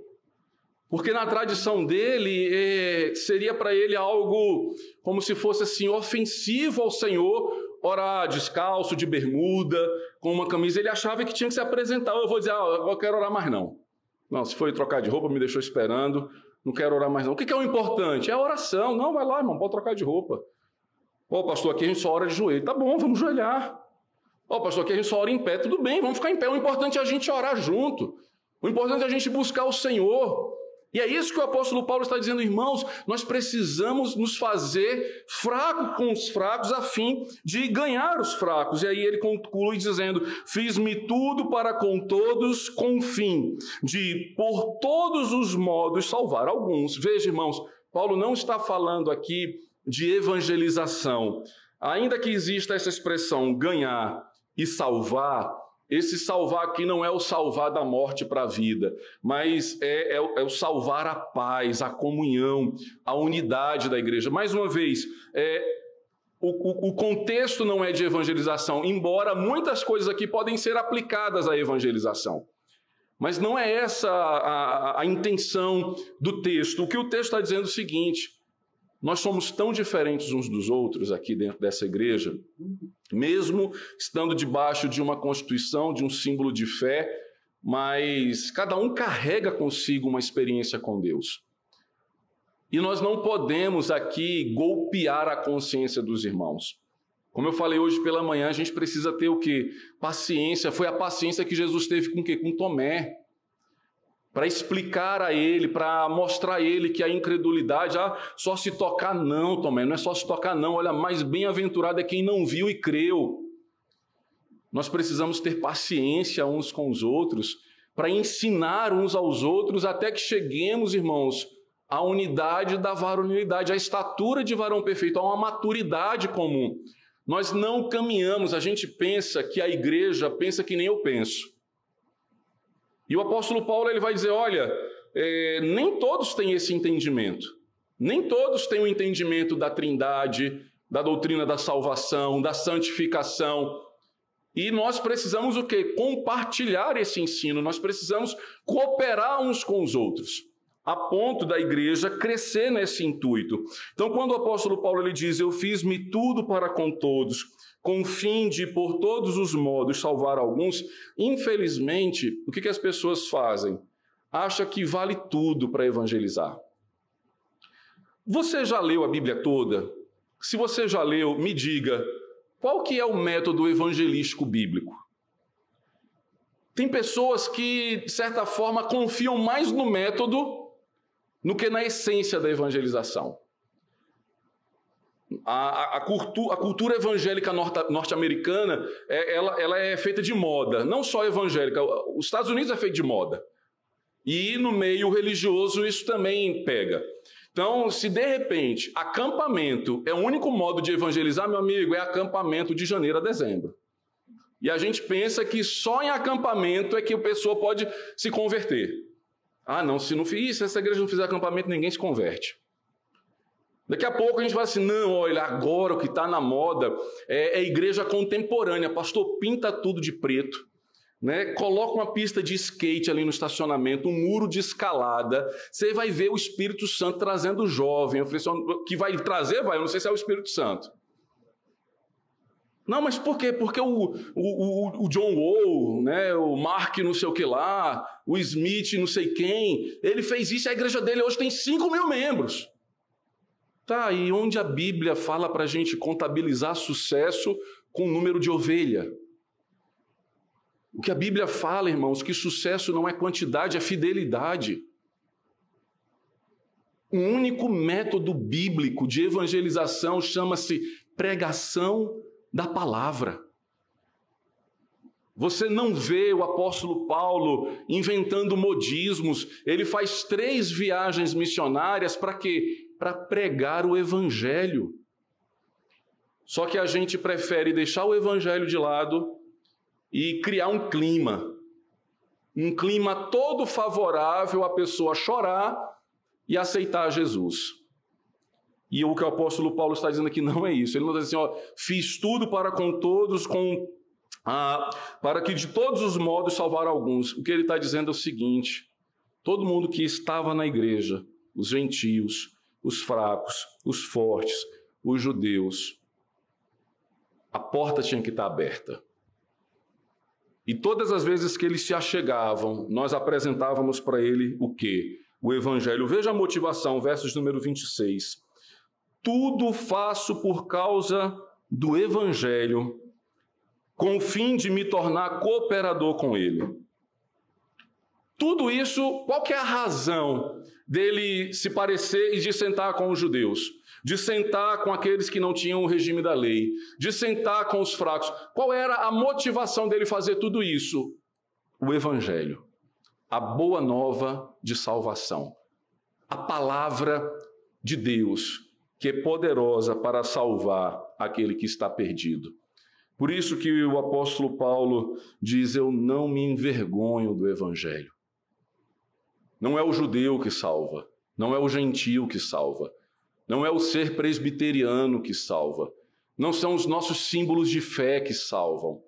Porque na tradição dele, é, seria para ele algo como se fosse assim, ofensivo ao Senhor, orar descalço, de bermuda, com uma camisa. Ele achava que tinha que se apresentar. Eu vou dizer, ah, eu quero orar mais não. Não, se foi trocar de roupa, me deixou esperando, não quero orar mais não. O que é o importante? É a oração. Não, vai lá, irmão, pode trocar de roupa. Ó, pastor, aqui a gente só ora de joelho. Tá bom, vamos joelhar. Ó, pastor, aqui a gente só ora em pé. Tudo bem, vamos ficar em pé. O importante é a gente orar junto. O importante é a gente buscar o Senhor. E é isso que o apóstolo Paulo está dizendo, irmãos, nós precisamos nos fazer fraco com os fracos a fim de ganhar os fracos. E aí ele conclui dizendo: Fiz-me tudo para com todos, com o fim de, por todos os modos, salvar alguns. Veja, irmãos, Paulo não está falando aqui de evangelização. Ainda que exista essa expressão ganhar e salvar, esse salvar aqui não é o salvar da morte para a vida, mas é, é, é, o salvar a paz, a comunhão, a unidade da igreja. Mais uma vez, é, o, o, contexto não é de evangelização, embora muitas coisas aqui podem ser aplicadas à evangelização. Mas não é essa a, a, a intenção do texto. O que o texto está dizendo é o seguinte: nós somos tão diferentes uns dos outros aqui dentro dessa igreja, mesmo estando debaixo de uma constituição, de um símbolo de fé, mas cada um carrega consigo uma experiência com Deus. E nós não podemos aqui golpear a consciência dos irmãos. Como eu falei hoje pela manhã, a gente precisa ter o que? Paciência. Foi a paciência que Jesus teve com o quê? Com Tomé. Para explicar a ele, para mostrar a ele que a incredulidade, ah, só se tocar não, Tomé, não é só se tocar não, olha, mais bem-aventurado é quem não viu e creu. Nós precisamos ter paciência uns com os outros, para ensinar uns aos outros, até que cheguemos, irmãos, à unidade da varonilidade, à estatura de varão perfeito, a uma maturidade comum. Nós não caminhamos, a gente pensa que a igreja pensa que nem eu penso. E o apóstolo Paulo ele vai dizer: olha, é, nem todos têm esse entendimento. Nem todos têm o entendimento da trindade, da doutrina da salvação, da santificação. E nós precisamos o quê? Compartilhar esse ensino, nós precisamos cooperar uns com os outros, a ponto da igreja crescer nesse intuito. Então, quando o apóstolo Paulo ele diz: Eu fiz-me tudo para com todos, com o fim de, por todos os modos, salvar alguns, infelizmente, o que, que as pessoas fazem? Acha que vale tudo para evangelizar. Você já leu a Bíblia toda? Se você já leu, me diga, qual que é o método evangelístico bíblico? Tem pessoas que, de certa forma, confiam mais no método do que na essência da evangelização. A, a, cultu, a cultura evangélica norte-americana é, ela, ela é feita de moda, não só evangélica. Os Estados Unidos é feito de moda. E no meio religioso isso também pega. Então, se de repente acampamento é o único modo de evangelizar, meu amigo, é acampamento de janeiro a dezembro. E a gente pensa que só em acampamento é que a pessoa pode se converter. Ah, não, se não fizer, se essa igreja não fizer acampamento, ninguém se converte. Daqui a pouco a gente vai assim, não, olha, agora o que está na moda é, é igreja contemporânea. Pastor, pinta tudo de preto. Né? Coloca uma pista de skate ali no estacionamento, um muro de escalada. Você vai ver o Espírito Santo trazendo o jovem. Que vai trazer, vai, eu não sei se é o Espírito Santo. Não, mas por quê? Porque o, o, o, John Wall, né, o Mark não sei o que lá, o Smith não sei quem, ele fez isso e a igreja dele hoje tem 5 mil membros. Tá, e onde a Bíblia fala para a gente contabilizar sucesso com número de ovelha? O que a Bíblia fala, irmãos, que sucesso não é quantidade, é fidelidade. O único método bíblico de evangelização chama-se pregação da palavra. Você não vê o apóstolo Paulo inventando modismos, ele faz três viagens missionárias para quê? Para pregar o evangelho. Só que a gente prefere deixar o evangelho de lado e criar um clima. Um clima todo favorável a pessoa chorar e aceitar Jesus. E o que o apóstolo Paulo está dizendo aqui não é isso. Ele não dizendo assim, ó, fiz tudo para com todos, com ah, para que de todos os modos salvar alguns. O que ele está dizendo é o seguinte: todo mundo que estava na igreja, os gentios, os fracos, os fortes, os judeus. A porta tinha que estar aberta. E todas as vezes que eles se achegavam, nós apresentávamos para ele o quê? O evangelho. Veja a motivação, versos número 26. Tudo faço por causa do evangelho, com o fim de me tornar cooperador com ele. Tudo isso, qual que é a razão dele se parecer e de sentar com os judeus? De sentar com aqueles que não tinham o regime da lei, de sentar com os fracos. Qual era a motivação dele fazer tudo isso? O evangelho, a boa nova de salvação, a palavra de Deus, que é poderosa para salvar aquele que está perdido. Por isso que o apóstolo Paulo diz: Eu não me envergonho do evangelho. Não é o judeu que salva, não é o gentio que salva, não é o ser presbiteriano que salva, não são os nossos símbolos de fé que salvam,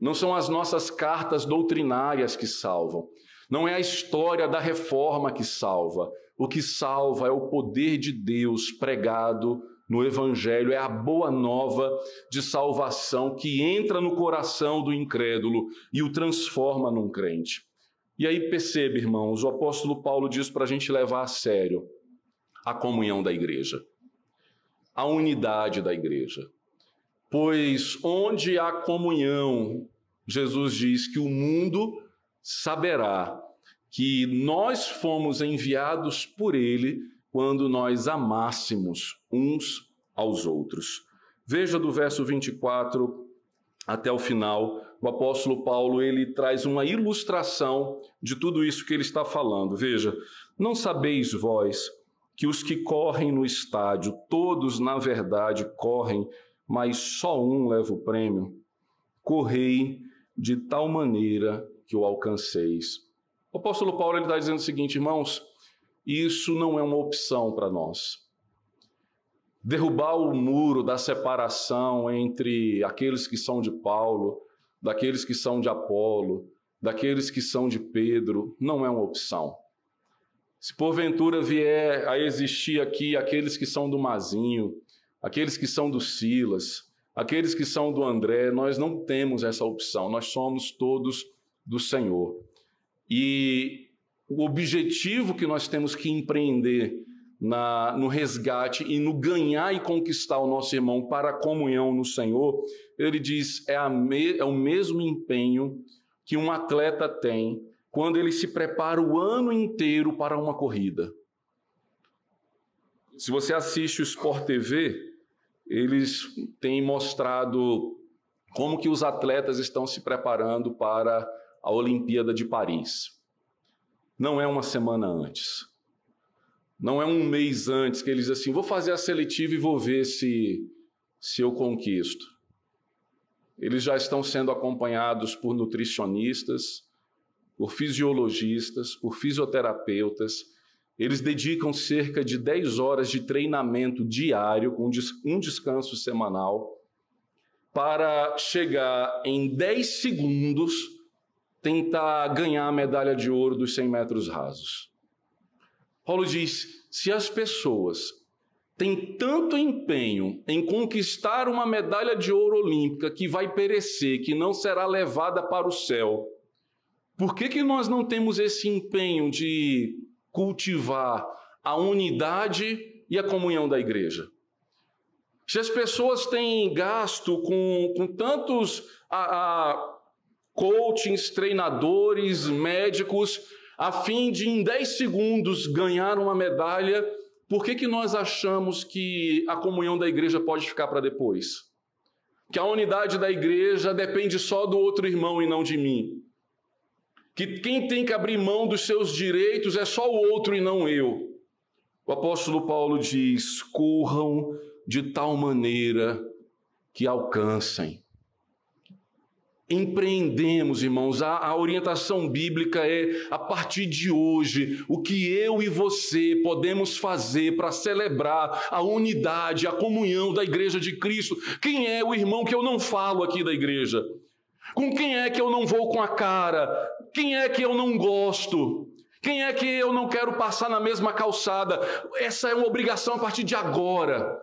não são as nossas cartas doutrinárias que salvam, não é a história da reforma que salva. O que salva é o poder de Deus pregado no Evangelho, é a boa nova de salvação que entra no coração do incrédulo e o transforma num crente. E aí perceba, irmãos, o apóstolo Paulo diz para a gente levar a sério a comunhão da igreja, a unidade da igreja. Pois onde há comunhão, Jesus diz que o mundo saberá que nós fomos enviados por Ele quando nós amássemos uns aos outros. Veja do verso 24 até o final, o apóstolo Paulo ele traz uma ilustração de tudo isso que ele está falando. Veja, não sabeis vós que os que correm no estádio, todos na verdade correm, mas só um leva o prêmio? Correi de tal maneira que o alcanceis. O apóstolo Paulo está dizendo o seguinte, irmãos, isso não é uma opção para nós. Derrubar o muro da separação entre aqueles que são de Paulo, daqueles que são de Apolo, daqueles que são de Pedro, não é uma opção. Se porventura vier a existir aqui aqueles que são do Mazinho, aqueles que são do Silas, aqueles que são do André, nós não temos essa opção, nós somos todos do Senhor. E o objetivo que nós temos que empreender na, no resgate e no ganhar e conquistar o nosso irmão para a comunhão no Senhor, ele diz, é, me, é o mesmo empenho que um atleta tem quando ele se prepara o ano inteiro para uma corrida. Se você assiste o Sport TV, eles têm mostrado como que os atletas estão se preparando para a Olimpíada de Paris. Não é uma semana antes. Não é um mês antes que eles assim, vou fazer a seletiva e vou ver se, se eu conquisto. Eles já estão sendo acompanhados por nutricionistas, por fisiologistas, por fisioterapeutas. Eles dedicam cerca de 10 horas de treinamento diário, com um descanso semanal, para chegar em 10 segundos tentar ganhar a medalha de ouro dos 100 metros rasos. Paulo diz: se as pessoas têm tanto empenho em conquistar uma medalha de ouro olímpica que vai perecer, que não será levada para o céu, por que, que nós não temos esse empenho de cultivar a unidade e a comunhão da igreja? Se as pessoas têm gasto com, com tantos a, a, coachings, treinadores, médicos, a fim de em 10 segundos ganhar uma medalha, por que, que nós achamos que a comunhão da igreja pode ficar para depois? Que a unidade da igreja depende só do outro irmão e não de mim? Que quem tem que abrir mão dos seus direitos é só o outro e não eu? O apóstolo Paulo diz: corram de tal maneira que alcancem empreendemos, irmãos. A, a, orientação bíblica é, a partir de hoje, o que eu e você podemos fazer para celebrar a unidade, a comunhão da igreja de Cristo. Quem é o irmão que eu não falo aqui da igreja? Com quem é que eu não vou com a cara? Quem é que eu não gosto? Quem é que eu não quero passar na mesma calçada? Essa é uma obrigação a partir de agora.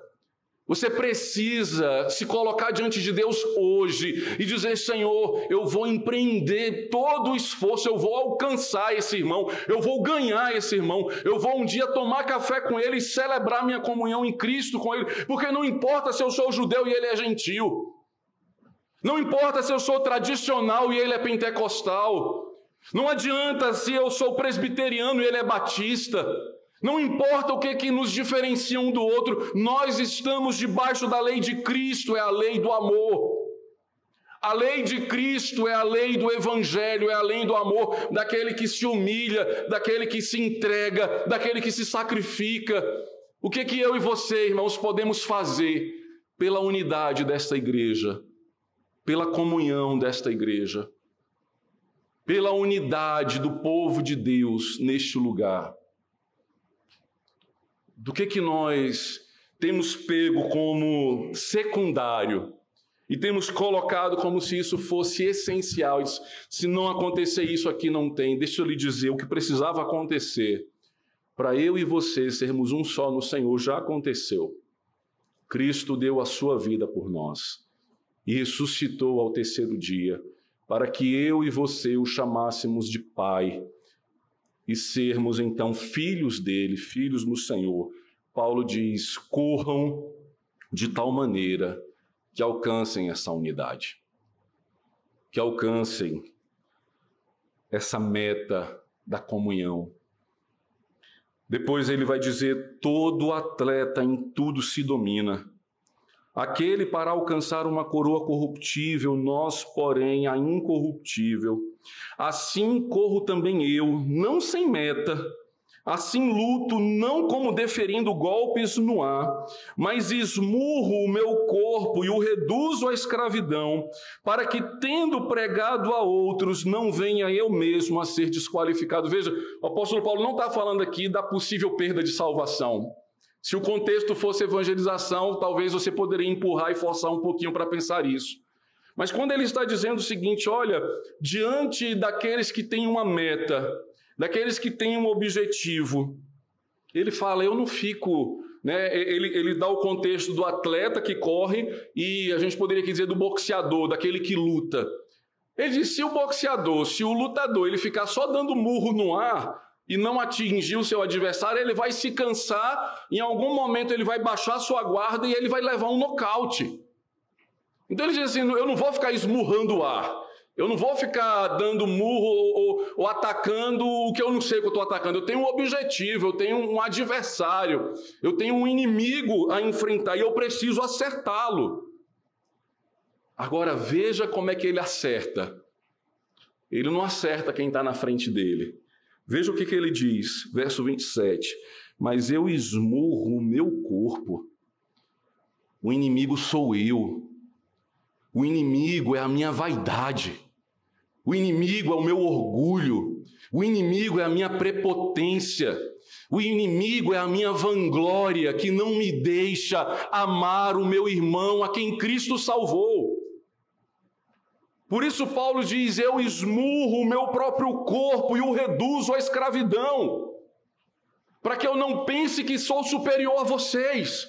Você precisa se colocar diante de Deus hoje e dizer: Senhor, eu vou empreender todo o esforço, eu vou alcançar esse irmão, eu vou ganhar esse irmão, eu vou um dia tomar café com ele e celebrar minha comunhão em Cristo com ele, porque não importa se eu sou judeu e ele é gentil, não importa se eu sou tradicional e ele é pentecostal, não adianta se eu sou presbiteriano e ele é batista. Não importa o que, que nos diferencia um do outro, nós estamos debaixo da lei de Cristo, é a lei do amor. A lei de Cristo é a lei do Evangelho, é a lei do amor, daquele que se humilha, daquele que se entrega, daquele que se sacrifica. O que, que eu e você, irmãos, podemos fazer pela unidade desta igreja, pela comunhão desta igreja, pela unidade do povo de Deus neste lugar? Do que, que nós temos pego como secundário e temos colocado como se isso fosse essencial. Se não acontecer isso aqui, não tem. Deixa eu lhe dizer: o que precisava acontecer para eu e você sermos um só no Senhor já aconteceu. Cristo deu a sua vida por nós e ressuscitou ao terceiro dia, para que eu e você o chamássemos de Pai e sermos então filhos dele, filhos no Senhor. Paulo diz: corram de tal maneira que alcancem essa unidade, que alcancem essa meta da comunhão. Depois ele vai dizer: todo atleta em tudo se domina. Aquele para alcançar uma coroa corruptível, nós, porém, a incorruptível. Assim corro também eu, não sem meta, Assim luto não como deferindo golpes no ar, mas esmurro o meu corpo e o reduzo à escravidão, para que, tendo pregado a outros, não venha eu mesmo a ser desqualificado. Veja, o apóstolo Paulo não está falando aqui da possível perda de salvação. Se o contexto fosse evangelização, talvez você poderia empurrar e forçar um pouquinho para pensar isso. Mas quando ele está dizendo o seguinte, olha, diante daqueles que têm uma meta, daqueles que têm um objetivo. Ele fala: Eu não fico. Né? Ele, ele dá o contexto do atleta que corre e a gente poderia dizer do boxeador, daquele que luta. Ele diz: se o boxeador, se o lutador, ele ficar só dando murro no ar e não atingir o seu adversário, ele vai se cansar, em algum momento ele vai baixar sua guarda e ele vai levar um nocaute. Então ele diz assim: eu não vou ficar esmurrando o ar. Eu não vou ficar dando murro ou, ou, ou atacando o que eu não sei que eu estou atacando. Eu tenho um objetivo, eu tenho um adversário, eu tenho um inimigo a enfrentar e eu preciso acertá-lo. Agora veja como é que ele acerta. Ele não acerta quem está na frente dele. Veja o que, que ele diz, verso 27. Mas eu esmurro o meu corpo. O inimigo sou eu. O inimigo é a minha vaidade. O inimigo é o meu orgulho, o inimigo é a minha prepotência, o inimigo é a minha vanglória que não me deixa amar o meu irmão a quem Cristo salvou. Por isso, Paulo diz: Eu esmurro o meu próprio corpo e o reduzo à escravidão, para que eu não pense que sou superior a vocês,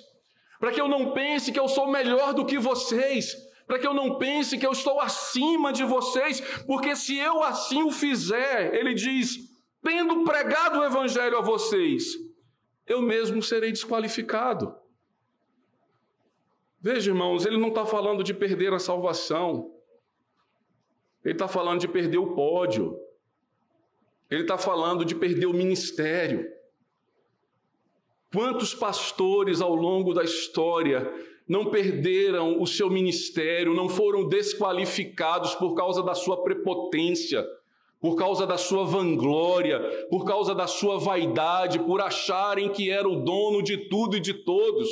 para que eu não pense que eu sou melhor do que vocês, para que eu não pense que eu estou acima de vocês, porque se eu assim o fizer, ele diz, tendo pregado o evangelho a vocês, eu mesmo serei desqualificado. Veja, irmãos, ele não está falando de perder a salvação, ele está falando de perder o pódio, ele está falando de perder o ministério. Quantos pastores ao longo da história não perderam o seu ministério, não foram desqualificados por causa da sua prepotência, por causa da sua vanglória, por causa da sua vaidade, por acharem que era o dono de tudo e de todos,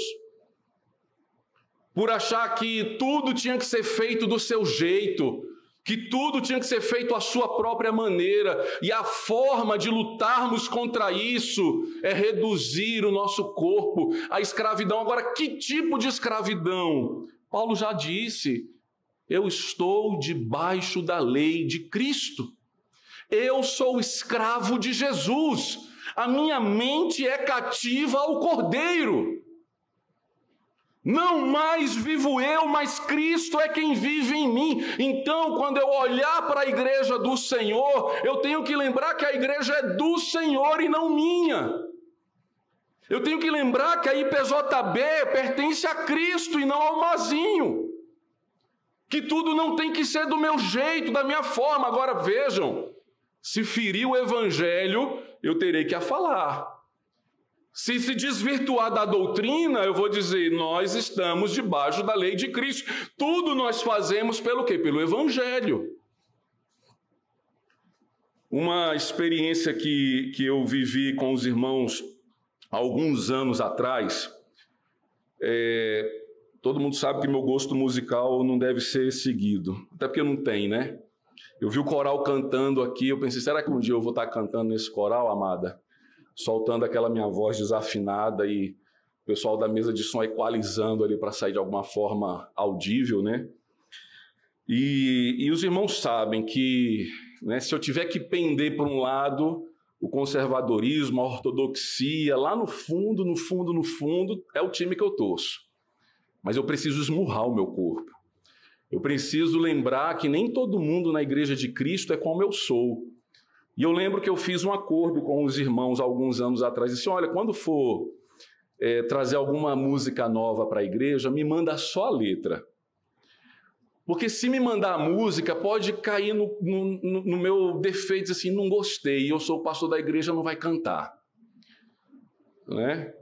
por achar que tudo tinha que ser feito do seu jeito, que tudo tinha que ser feito à sua própria maneira, e a forma de lutarmos contra isso é reduzir o nosso corpo à escravidão. Agora, que tipo de escravidão? Paulo já disse: eu estou debaixo da lei de Cristo. Eu sou escravo de Jesus. A minha mente é cativa ao Cordeiro. Não mais vivo eu, mas Cristo é quem vive em mim. Então, quando eu olhar para a igreja do Senhor, eu tenho que lembrar que a igreja é do Senhor e não minha. Eu tenho que lembrar que a IPJB pertence a Cristo e não ao Mazinho. Que tudo não tem que ser do meu jeito, da minha forma. Agora vejam, se ferir o evangelho, eu terei que a falar. Se se desvirtuar da doutrina, eu vou dizer, nós estamos debaixo da lei de Cristo. Tudo nós fazemos pelo quê? Pelo Evangelho. Uma experiência que, que eu vivi com os irmãos alguns anos atrás, é, todo mundo sabe que meu gosto musical não deve ser seguido, até porque não tem, né? Eu vi o coral cantando aqui, eu pensei, será que um dia eu vou estar cantando nesse coral, amada? Soltando aquela minha voz desafinada e o pessoal da mesa de som equalizando ali para sair de alguma forma audível, né? E, e os irmãos sabem que né, se eu tiver que pender para um lado, o conservadorismo, a ortodoxia, lá no fundo, no fundo, no fundo, é o time que eu torço. Mas eu preciso esmurrar o meu corpo. Eu preciso lembrar que nem todo mundo na igreja de Cristo é como eu sou. E eu lembro que eu fiz um acordo com os irmãos alguns anos atrás. Disse: olha, quando for é, trazer alguma música nova para a igreja, me manda só a letra. Porque se me mandar a música, pode cair no, no, no meu defeito, assim, não gostei, eu sou o pastor da igreja, não vai cantar. Né?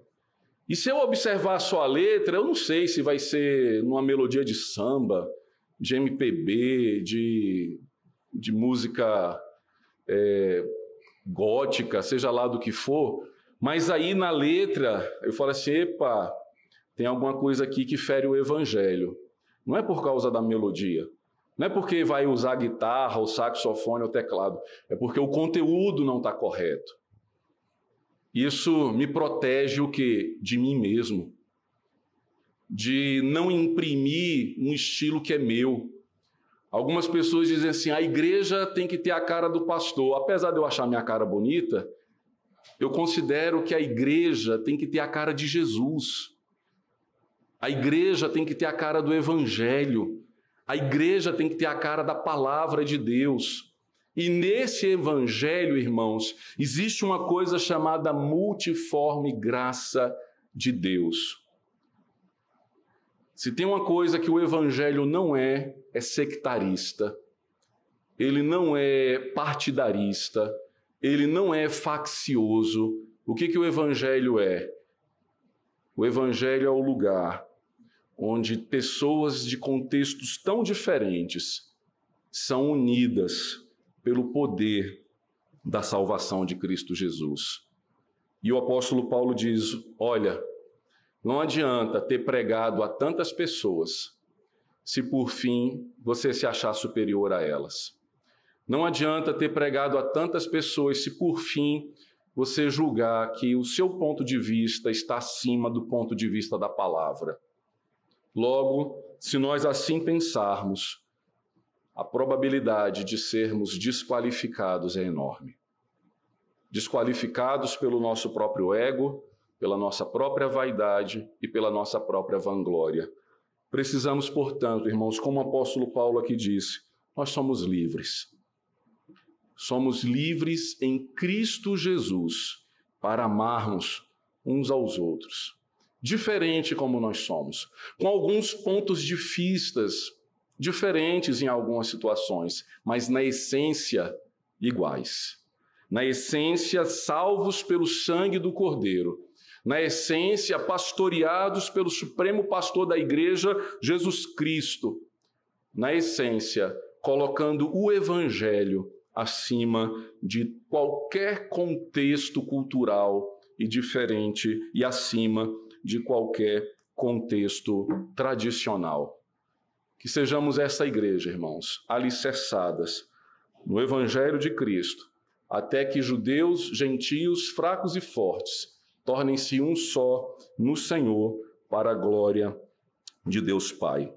E se eu observar só a letra, eu não sei se vai ser numa melodia de samba, de MPB, de, de música é, gótica, seja lá do que for, mas aí na letra eu falo assim: epa, tem alguma coisa aqui que fere o evangelho. Não é por causa da melodia. Não é porque vai usar guitarra, o saxofone ou teclado. É porque o conteúdo não está correto. Isso me protege o que? De mim mesmo. De não imprimir um estilo que é meu. Algumas pessoas dizem assim: a igreja tem que ter a cara do pastor. Apesar de eu achar minha cara bonita, eu considero que a igreja tem que ter a cara de Jesus. A igreja tem que ter a cara do Evangelho. A igreja tem que ter a cara da palavra de Deus. E nesse Evangelho, irmãos, existe uma coisa chamada multiforme graça de Deus. Se tem uma coisa que o Evangelho não é, é sectarista. Ele não é partidarista. Ele não é faccioso. O que, que o Evangelho é? O Evangelho é o lugar onde pessoas de contextos tão diferentes são unidas pelo poder da salvação de Cristo Jesus. E o apóstolo Paulo diz: Olha, não adianta ter pregado a tantas pessoas se por fim você se achar superior a elas. Não adianta ter pregado a tantas pessoas se por fim você julgar que o seu ponto de vista está acima do ponto de vista da palavra. Logo, se nós assim pensarmos, a probabilidade de sermos desqualificados é enorme. Desqualificados pelo nosso próprio ego, pela nossa própria vaidade e pela nossa própria vanglória. Precisamos, portanto, irmãos, como o apóstolo Paulo aqui disse, nós somos livres somos livres em Cristo Jesus para amarmos uns aos outros. Diferente como nós somos, com alguns pontos de vistas diferentes em algumas situações, mas na essência iguais. Na essência, salvos pelo sangue do Cordeiro. Na essência, pastoreados pelo Supremo Pastor da Igreja, Jesus Cristo. Na essência, colocando o Evangelho acima de qualquer contexto cultural e diferente e acima de qualquer contexto tradicional. Que sejamos essa igreja, irmãos, alicerçadas no Evangelho de Cristo, até que judeus, gentios, fracos e fortes tornem-se um só no Senhor, para a glória de Deus Pai.